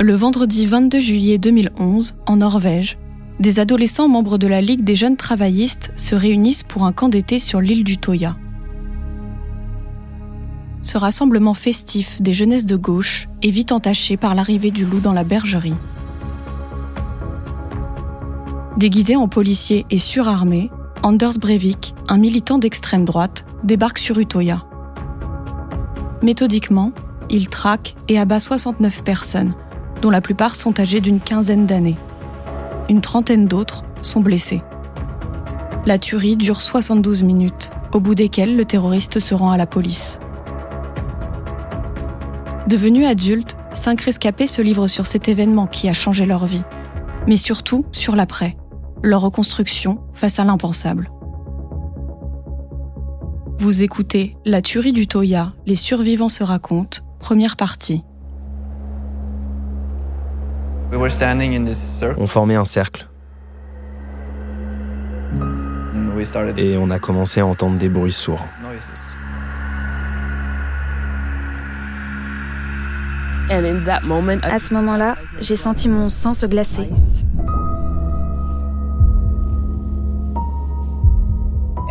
Le vendredi 22 juillet 2011, en Norvège, des adolescents membres de la Ligue des jeunes travaillistes se réunissent pour un camp d'été sur l'île du Toya. Ce rassemblement festif des jeunesses de gauche est vite entaché par l'arrivée du loup dans la bergerie. Déguisé en policier et surarmé, Anders Breivik, un militant d'extrême droite, débarque sur Utoya. Méthodiquement, il traque et abat 69 personnes, dont la plupart sont âgées d'une quinzaine d'années. Une trentaine d'autres sont blessées. La tuerie dure 72 minutes, au bout desquelles le terroriste se rend à la police. Devenus adultes, cinq rescapés se livrent sur cet événement qui a changé leur vie, mais surtout sur l'après, leur reconstruction face à l'impensable. Vous écoutez La tuerie du Toya, les survivants se racontent, première partie. On formait un cercle. Et on a commencé à entendre des bruits sourds. À ce moment-là, j'ai senti mon sang se glacer.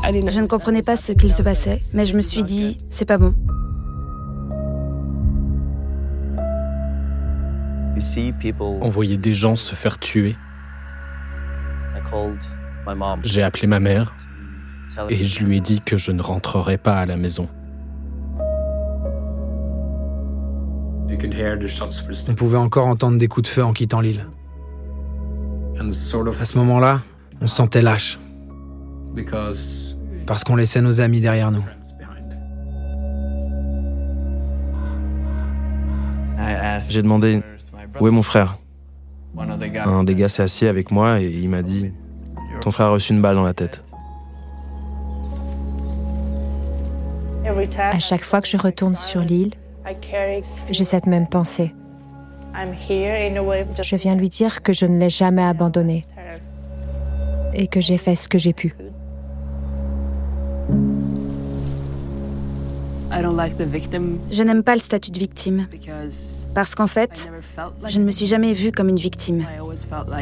Je ne comprenais pas ce qu'il se passait, mais je me suis dit, c'est pas bon. On voyait des gens se faire tuer. J'ai appelé ma mère et je lui ai dit que je ne rentrerai pas à la maison. On pouvait encore entendre des coups de feu en quittant l'île. À ce moment-là, on se sentait lâche. Parce qu'on laissait nos amis derrière nous. J'ai demandé où est mon frère Un des gars s'est assis avec moi et il m'a dit Ton frère a reçu une balle dans la tête. À chaque fois que je retourne sur l'île, j'ai cette même pensée. Je viens lui dire que je ne l'ai jamais abandonné et que j'ai fait ce que j'ai pu. Je n'aime pas le statut de victime. Parce qu'en fait, je ne me suis jamais vue comme une victime,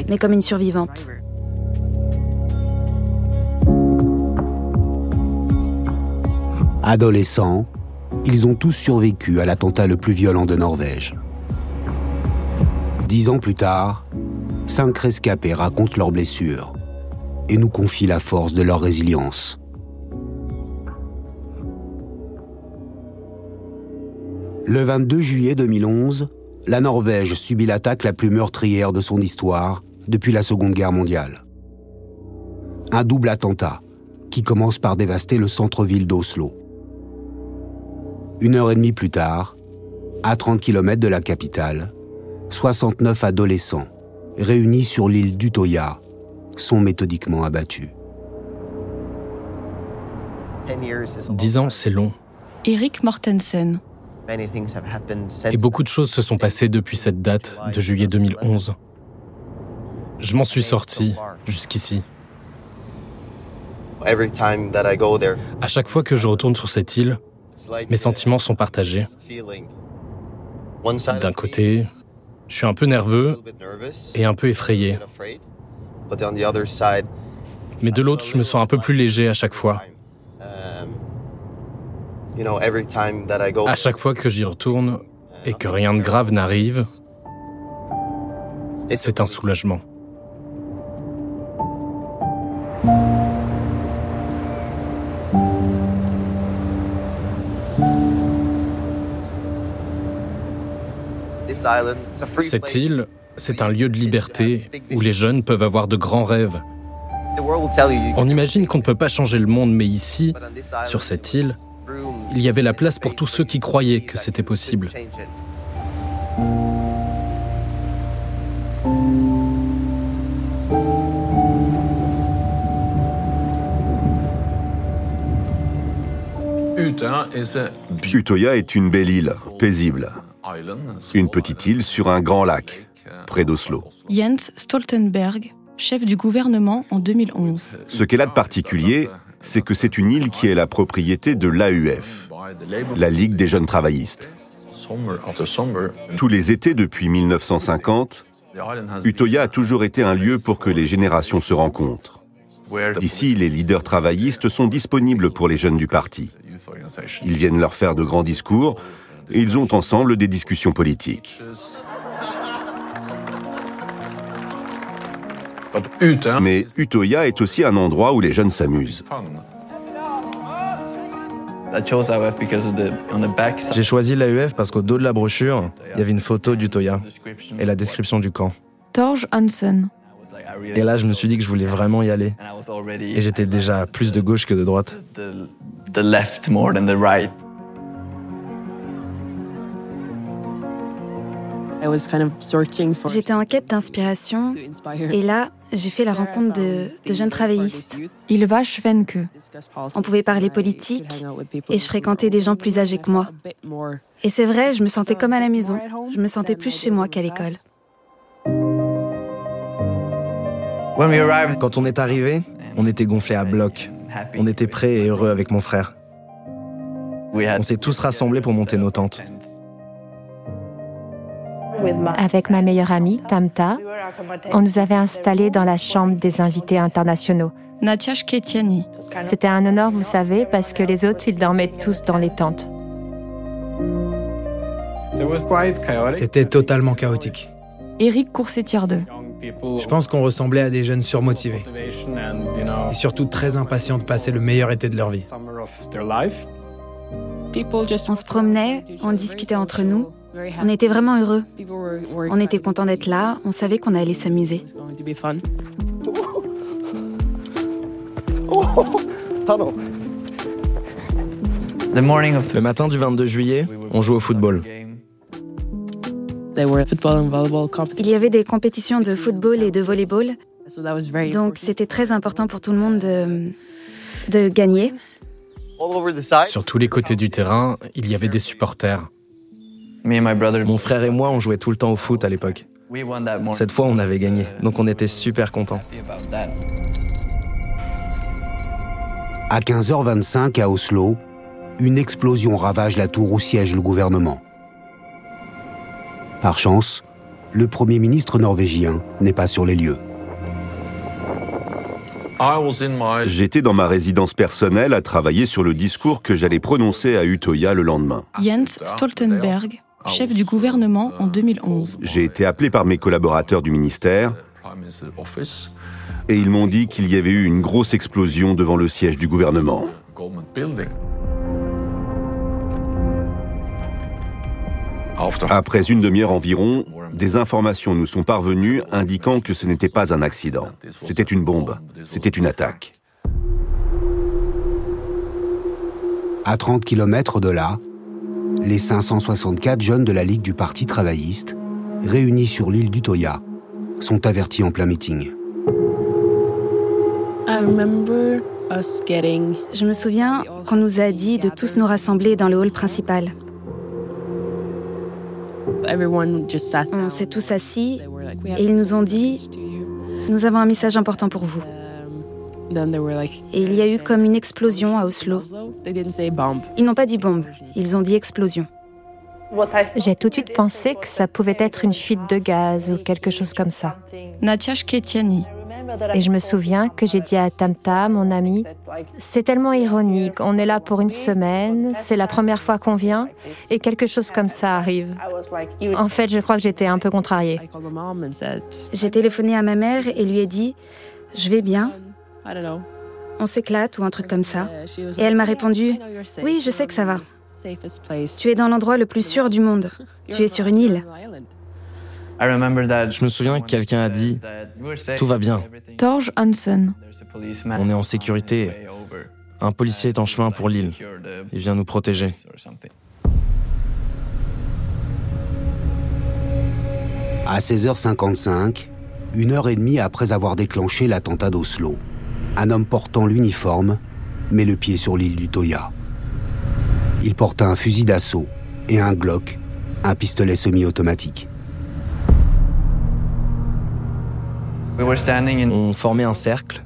mais comme une survivante. Adolescents, ils ont tous survécu à l'attentat le plus violent de Norvège. Dix ans plus tard, cinq rescapés racontent leurs blessures et nous confient la force de leur résilience. Le 22 juillet 2011, la Norvège subit l'attaque la plus meurtrière de son histoire depuis la Seconde Guerre mondiale. Un double attentat qui commence par dévaster le centre-ville d'Oslo. Une heure et demie plus tard, à 30 km de la capitale, 69 adolescents, réunis sur l'île d'Utoya, sont méthodiquement abattus. Dix ans, c'est long. Eric Mortensen, et beaucoup de choses se sont passées depuis cette date de juillet 2011. Je m'en suis sorti jusqu'ici. À chaque fois que je retourne sur cette île, mes sentiments sont partagés. D'un côté, je suis un peu nerveux et un peu effrayé. Mais de l'autre, je me sens un peu plus léger à chaque fois. À chaque fois que j'y retourne et que rien de grave n'arrive, c'est un soulagement. Cette île, c'est un lieu de liberté où les jeunes peuvent avoir de grands rêves. On imagine qu'on ne peut pas changer le monde, mais ici, sur cette île, il y avait la place pour tous ceux qui croyaient que c'était possible. Utoya est une belle île, paisible. Une petite île sur un grand lac, près d'Oslo. Jens Stoltenberg, chef du gouvernement en 2011. Ce qu'elle a de particulier, c'est que c'est une île qui est la propriété de l'AUF, la Ligue des jeunes travaillistes. Tous les étés depuis 1950, Utoya a toujours été un lieu pour que les générations se rencontrent. Ici, les leaders travaillistes sont disponibles pour les jeunes du parti. Ils viennent leur faire de grands discours et ils ont ensemble des discussions politiques. Mais Utoya est aussi un endroit où les jeunes s'amusent. J'ai choisi l'AUF parce qu'au dos de la brochure, il y avait une photo d'Utoya et la description du camp. Torge Hansen. Et là, je me suis dit que je voulais vraiment y aller. Et j'étais déjà plus de gauche que de droite. J'étais en quête d'inspiration et là, j'ai fait la rencontre de, jeunes travaillistes. Ilva Schwenke. On pouvait parler politique et je fréquentais des gens plus âgés que moi. Et c'est vrai, je me sentais comme à la maison. Je me sentais plus chez moi qu'à l'école. Quand on est arrivé, on était gonflé à bloc. On était prêts et heureux avec mon frère. On s'est tous rassemblés pour monter nos tentes. Avec ma meilleure amie, Tamta, on nous avait installés dans la chambre des invités internationaux. C'était un honneur, vous savez, parce que les autres, ils dormaient tous dans les tentes. C'était totalement chaotique. Eric Courcetière 2. Je pense qu'on ressemblait à des jeunes surmotivés et surtout très impatients de passer le meilleur été de leur vie. On se promenait, on discutait entre nous, on était vraiment heureux. On était content d'être là, on savait qu'on allait s'amuser. Le matin du 22 juillet, on joue au football. Il y avait des compétitions de football et de volleyball, donc c'était très important pour tout le monde de, de gagner. Sur tous les côtés du terrain, il y avait des supporters. Mon frère et moi, on jouait tout le temps au foot à l'époque. Cette fois, on avait gagné, donc on était super contents. À 15h25 à Oslo, une explosion ravage la tour où siège le gouvernement. Par chance, le Premier ministre norvégien n'est pas sur les lieux. J'étais dans ma résidence personnelle à travailler sur le discours que j'allais prononcer à Utoya le lendemain. Jens Stoltenberg, chef du gouvernement en 2011. J'ai été appelé par mes collaborateurs du ministère et ils m'ont dit qu'il y avait eu une grosse explosion devant le siège du gouvernement. Après une demi-heure environ, des informations nous sont parvenues indiquant que ce n'était pas un accident. C'était une bombe. C'était une attaque. À 30 km de là, les 564 jeunes de la Ligue du Parti travailliste, réunis sur l'île du Toya, sont avertis en plein meeting. Je me souviens qu'on nous a dit de tous nous rassembler dans le hall principal. On s'est tous assis et ils nous ont dit Nous avons un message important pour vous. Et il y a eu comme une explosion à Oslo. Ils n'ont pas dit bombe, ils ont dit explosion. J'ai tout de suite pensé que ça pouvait être une fuite de gaz ou quelque chose comme ça. Natia. Et je me souviens que j'ai dit à Tamta, mon ami, c'est tellement ironique, on est là pour une semaine, c'est la première fois qu'on vient, et quelque chose comme ça arrive. En fait, je crois que j'étais un peu contrariée. J'ai téléphoné à ma mère et lui ai dit, je vais bien, on s'éclate ou un truc comme ça. Et elle m'a répondu, oui, je sais que ça va. Tu es dans l'endroit le plus sûr du monde. Tu es sur une île. Je me souviens que quelqu'un a dit Tout va bien. Torge Hansen. On est en sécurité. Un policier est en chemin pour l'île. Il vient nous protéger. À 16h55, une heure et demie après avoir déclenché l'attentat d'Oslo, un homme portant l'uniforme met le pied sur l'île du Toya. Il porte un fusil d'assaut et un Glock, un pistolet semi-automatique. On formait un cercle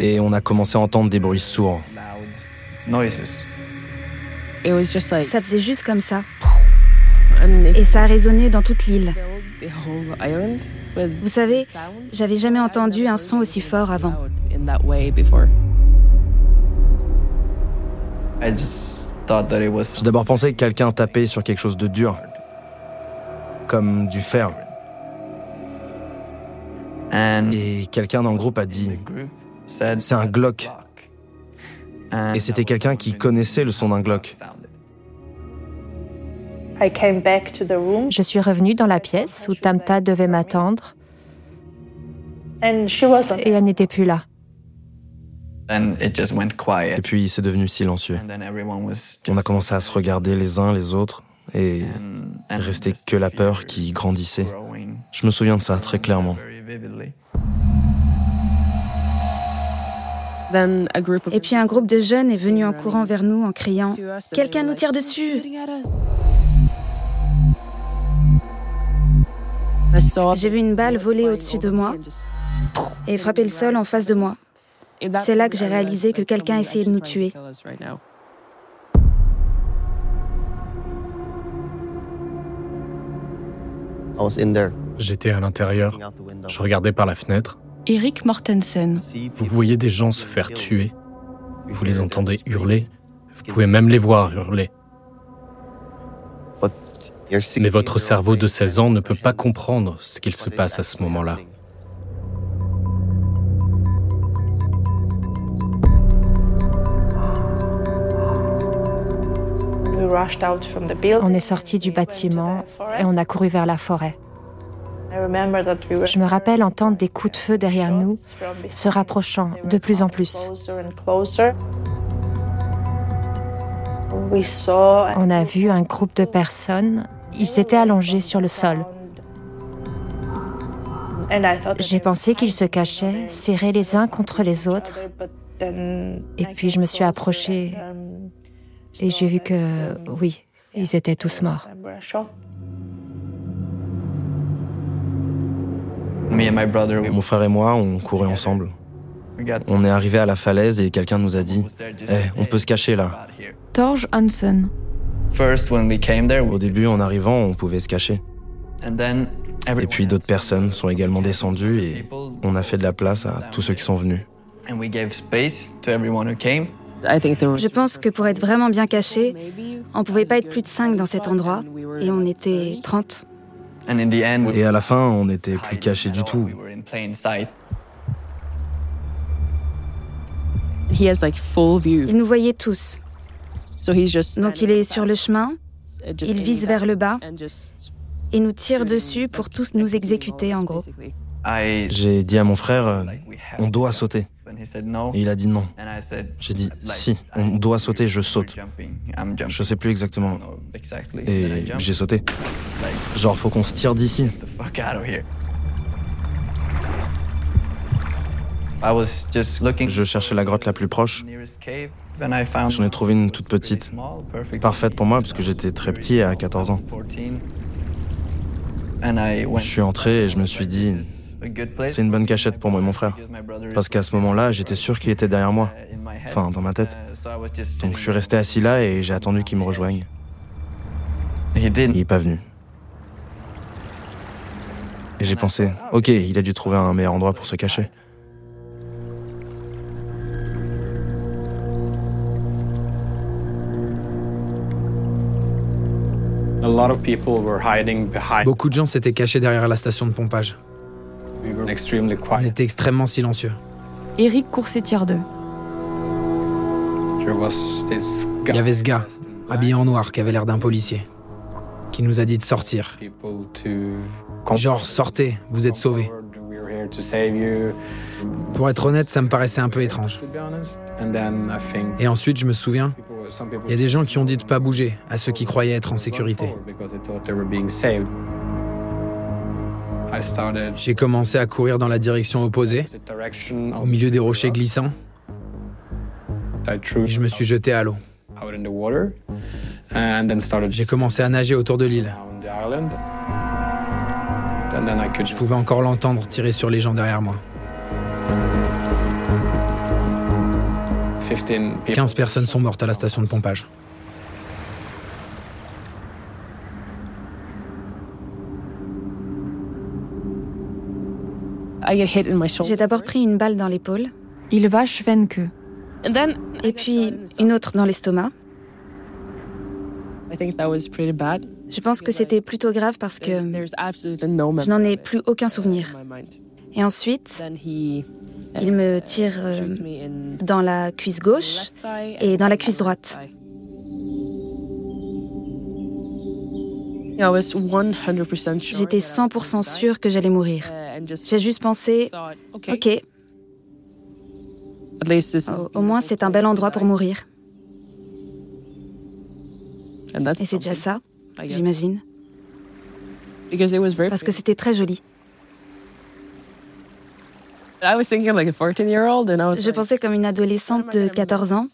et on a commencé à entendre des bruits sourds. Ça faisait juste comme ça. Et ça a résonné dans toute l'île. Vous savez, j'avais jamais entendu un son aussi fort avant. J'ai d'abord pensé que quelqu'un tapait sur quelque chose de dur, comme du fer. Et quelqu'un dans le groupe a dit c'est un Glock. Et c'était quelqu'un qui connaissait le son d'un Glock. Je suis revenue dans la pièce où Tamta devait m'attendre et elle n'était plus là. Et puis c'est devenu silencieux. On a commencé à se regarder les uns les autres et restait que la peur qui grandissait. Je me souviens de ça très clairement. Et puis un groupe de jeunes est venu en courant vers nous en criant ⁇ Quelqu'un nous tire dessus !⁇ J'ai vu une balle voler au-dessus de moi et frapper le sol en face de moi. C'est là que j'ai réalisé que quelqu'un essayait de nous tuer. J'étais à l'intérieur. Je regardais par la fenêtre. Eric Mortensen. Vous voyez des gens se faire tuer. Vous les entendez hurler. Vous pouvez même les voir hurler. Mais votre cerveau de 16 ans ne peut pas comprendre ce qu'il se passe à ce moment-là. On est sorti du bâtiment et on a couru vers la forêt. Je me rappelle entendre des coups de feu derrière nous, se rapprochant de plus en plus. On a vu un groupe de personnes, ils étaient allongés sur le sol. J'ai pensé qu'ils se cachaient, serrés les uns contre les autres. Et puis je me suis approchée et j'ai vu que, oui, ils étaient tous morts. Mon frère et moi, on courait ensemble. On est arrivé à la falaise et quelqu'un nous a dit Eh, on peut se cacher là. Torge Hansen. Au début, en arrivant, on pouvait se cacher. Et puis d'autres personnes sont également descendues et on a fait de la place à tous ceux qui sont venus. Je pense que pour être vraiment bien caché, on ne pouvait pas être plus de 5 dans cet endroit et on était 30. Et à la fin, on n'était plus caché du tout. Il nous voyait tous. Donc il est sur le chemin, il vise vers le bas et nous tire dessus pour tous nous exécuter en gros. J'ai dit à mon frère, euh, on doit sauter. Et il a dit non. J'ai dit si, on doit sauter, je saute. Je sais plus exactement. Et j'ai sauté. Genre, faut qu'on se tire d'ici. Je cherchais la grotte la plus proche. J'en ai trouvé une toute petite. Parfaite pour moi parce que j'étais très petit à 14 ans. Je suis entré et je me suis dit, c'est une bonne cachette pour moi et mon frère. Parce qu'à ce moment-là, j'étais sûr qu'il était derrière moi. Enfin, dans ma tête. Donc je suis resté assis là et j'ai attendu qu'il me rejoigne. Il n'est pas venu. Et j'ai pensé, ok, il a dû trouver un meilleur endroit pour se cacher. Beaucoup de gens s'étaient cachés derrière la station de pompage. On était extrêmement silencieux. Eric tiers 2. Il y avait ce gars, habillé en noir, qui avait l'air d'un policier, qui nous a dit de sortir. Genre, sortez, vous êtes sauvés. Pour être honnête, ça me paraissait un peu étrange. Et ensuite, je me souviens, il y a des gens qui ont dit de pas bouger à ceux qui croyaient être en sécurité. J'ai commencé à courir dans la direction opposée, au milieu des rochers glissants. Et je me suis jeté à l'eau. J'ai commencé à nager autour de l'île. Je pouvais encore l'entendre tirer sur les gens derrière moi. 15 personnes sont mortes à la station de pompage. J'ai d'abord pris une balle dans l'épaule. Il que. Et puis une autre dans l'estomac. Je pense que c'était plutôt grave parce que je n'en ai plus aucun souvenir. Et ensuite, il me tire euh, dans la cuisse gauche et dans la cuisse droite. J'étais 100% sûre que j'allais mourir. J'ai juste pensé, ok, au, moins c'est un bel endroit pour mourir. Et c'est déjà ça, j'imagine. Parce que c'était très joli. Je pensais comme une adolescente de 14 ans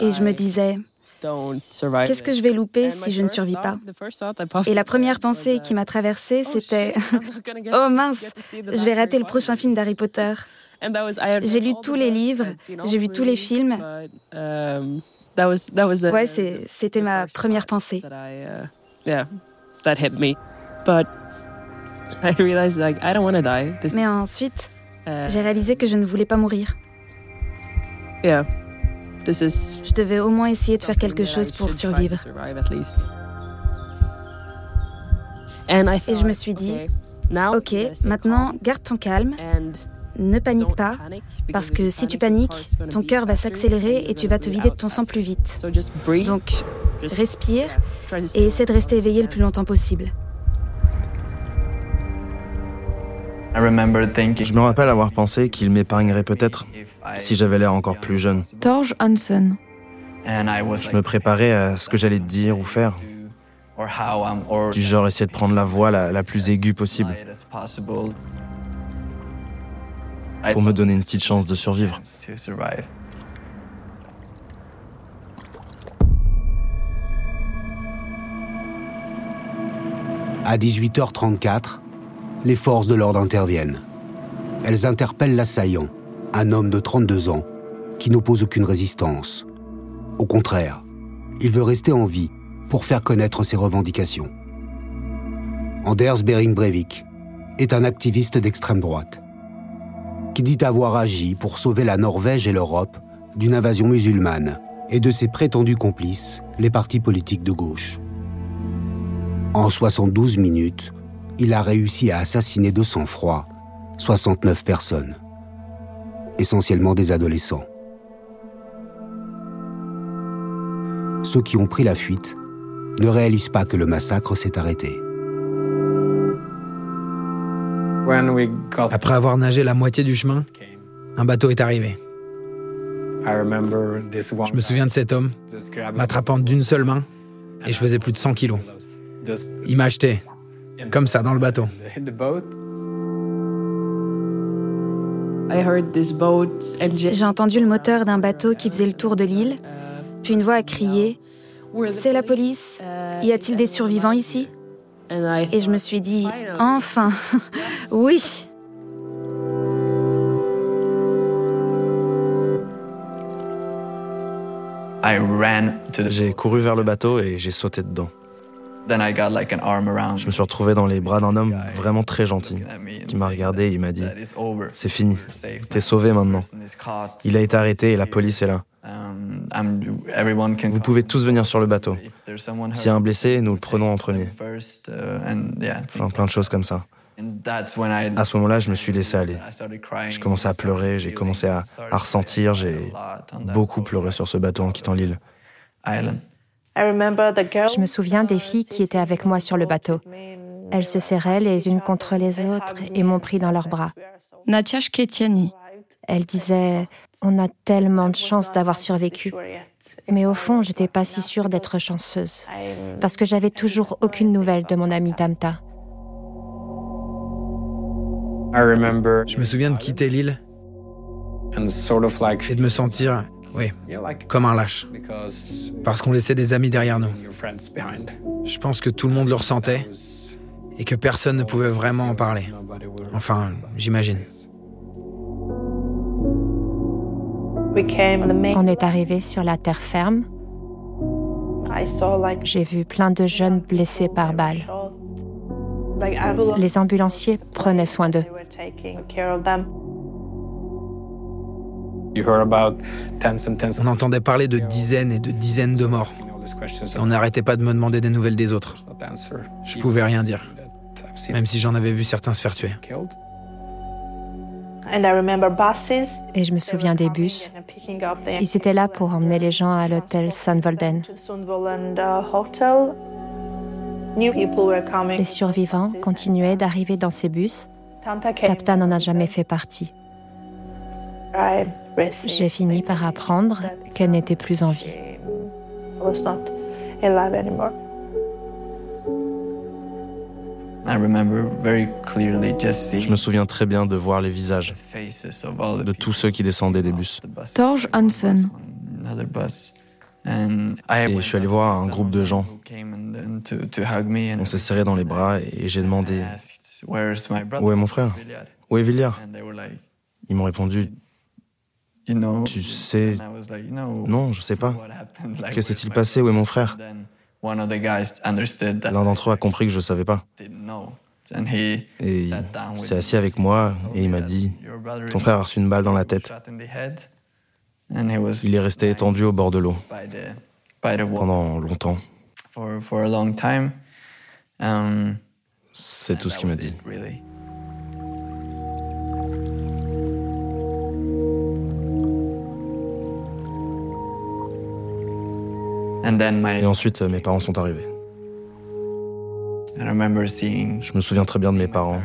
et je me disais, Qu'est-ce que je vais louper si je ne survis pas? Et la première pensée qui m'a traversée, oh, c'était Oh mince, je vais rater le prochain film d'Harry Potter. J'ai lu tous les livres, j'ai vu tous les films. Um, ouais, c'était ma première pensée. Mais ensuite, uh, j'ai réalisé que je ne voulais pas mourir. Je devais au moins essayer de faire quelque chose pour survivre. Et je me suis dit, ok, maintenant garde ton calme, ne panique pas, parce que si tu paniques, ton cœur va s'accélérer et tu vas te vider de ton sang plus vite. Donc, respire et essaie de rester éveillé le plus longtemps possible. Je me rappelle avoir pensé qu'il m'épargnerait peut-être si j'avais l'air encore plus jeune. Torge Hansen. Je me préparais à ce que j'allais dire ou faire. Du genre essayer de prendre la voix la, la plus aiguë possible. Pour me donner une petite chance de survivre. À 18h34, les forces de l'ordre interviennent. Elles interpellent l'assaillant, un homme de 32 ans, qui n'oppose aucune résistance. Au contraire, il veut rester en vie pour faire connaître ses revendications. Anders Bering Breivik est un activiste d'extrême droite qui dit avoir agi pour sauver la Norvège et l'Europe d'une invasion musulmane et de ses prétendus complices, les partis politiques de gauche. En 72 minutes, il a réussi à assassiner de sang-froid 69 personnes, essentiellement des adolescents. Ceux qui ont pris la fuite ne réalisent pas que le massacre s'est arrêté. Après avoir nagé la moitié du chemin, un bateau est arrivé. Je me souviens de cet homme m'attrapant d'une seule main et je faisais plus de 100 kilos. Il m'a acheté comme ça, dans le bateau. J'ai entendu le moteur d'un bateau qui faisait le tour de l'île, puis une voix a crié C'est la police Y a-t-il des survivants ici Et je me suis dit Enfin Oui J'ai couru vers le bateau et j'ai sauté dedans. Je me suis retrouvé dans les bras d'un homme vraiment très gentil qui m'a regardé et il m'a dit C'est fini, t'es sauvé maintenant. Il a été arrêté et la police est là. Um, Vous pouvez tous venir sur le bateau. S'il y a un blessé, nous le prenons en premier. Uh, enfin, plein de choses comme ça. À ce moment-là, je me suis laissé aller. Je commençais à pleurer, j'ai commencé à ressentir, j'ai beaucoup pleuré sur ce bateau en quittant l'île. Je me souviens des filles qui étaient avec moi sur le bateau. Elles se serraient les unes contre les autres et m'ont pris dans leurs bras. Natia Ketiani. Elle disait On a tellement de chance d'avoir survécu. Mais au fond, j'étais pas si sûre d'être chanceuse. Parce que j'avais toujours aucune nouvelle de mon ami Tamta. Je me souviens de quitter l'île et de me sentir oui, comme un lâche. Parce qu'on laissait des amis derrière nous. Je pense que tout le monde le ressentait et que personne ne pouvait vraiment en parler. Enfin, j'imagine. On est arrivé sur la terre ferme. J'ai vu plein de jeunes blessés par balles. Les ambulanciers prenaient soin d'eux. On entendait parler de dizaines et de dizaines de morts. on n'arrêtait pas de me demander des nouvelles des autres. Je pouvais rien dire, même si j'en avais vu certains se faire tuer. Et je me souviens des bus. Ils étaient là pour emmener les gens à l'hôtel Sundvolden. Les survivants continuaient d'arriver dans ces bus. Tapta n'en a jamais fait partie. J'ai fini par apprendre qu'elle n'était plus en vie. Je me souviens très bien de voir les visages de tous ceux qui descendaient des bus. Torge Hansen. Et je suis allé voir un groupe de gens. On s'est serré dans les bras et j'ai demandé Où est mon frère? Où est Villiard Ils m'ont répondu Tu sais. Non, je sais pas. Que s'est-il passé? Où est mon frère? L'un d'entre eux a compris que je ne savais pas. Et il s'est assis avec moi et il m'a dit Ton frère a reçu une balle dans la tête. Il est resté étendu au bord de l'eau pendant longtemps. Um, C'est tout ce qu'il m'a dit. Et ensuite, mes parents sont arrivés. Je me souviens très bien de mes parents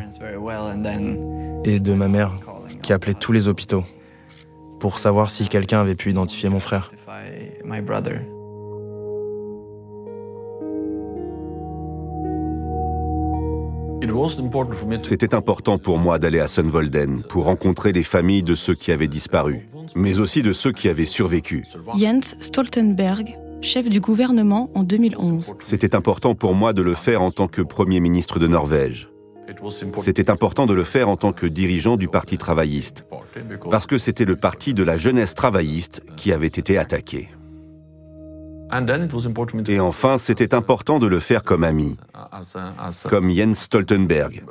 et de ma mère qui appelait tous les hôpitaux pour savoir si quelqu'un avait pu identifier mon frère. C'était important pour moi d'aller à Sunvolden pour rencontrer les familles de ceux qui avaient disparu, mais aussi de ceux qui avaient survécu. Jens Stoltenberg, chef du gouvernement en 2011. C'était important pour moi de le faire en tant que Premier ministre de Norvège. C'était important de le faire en tant que dirigeant du Parti travailliste, parce que c'était le parti de la jeunesse travailliste qui avait été attaqué. Et enfin, c'était important de le faire comme ami, comme Jens Stoltenberg,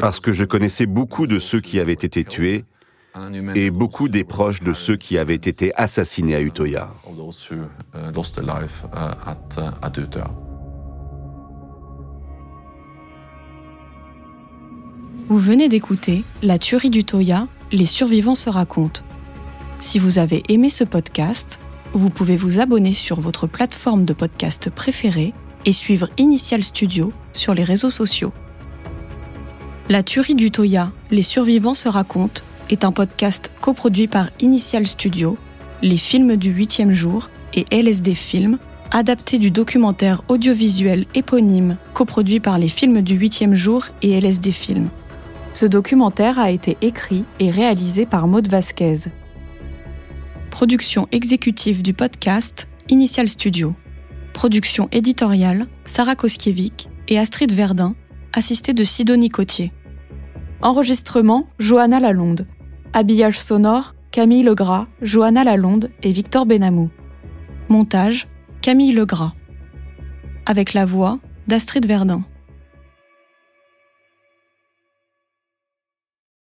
parce que je connaissais beaucoup de ceux qui avaient été tués et beaucoup des proches de ceux qui avaient été assassinés à Utoya. Vous venez d'écouter La tuerie du Toya, les survivants se racontent. Si vous avez aimé ce podcast, vous pouvez vous abonner sur votre plateforme de podcast préférée et suivre Initial Studio sur les réseaux sociaux. La tuerie du Toya, les survivants se racontent est un podcast coproduit par Initial Studio, les films du huitième jour et LSD Film, adapté du documentaire audiovisuel éponyme coproduit par les films du huitième jour et LSD Film. Ce documentaire a été écrit et réalisé par Maud Vasquez. Production exécutive du podcast Initial Studio. Production éditoriale Sarah Koskiewicz et Astrid Verdun, assistée de Sidonie Cotier. Enregistrement Johanna Lalonde. Habillage sonore Camille Legras, Johanna Lalonde et Victor Benamou. Montage Camille Legras. Avec la voix d'Astrid Verdun.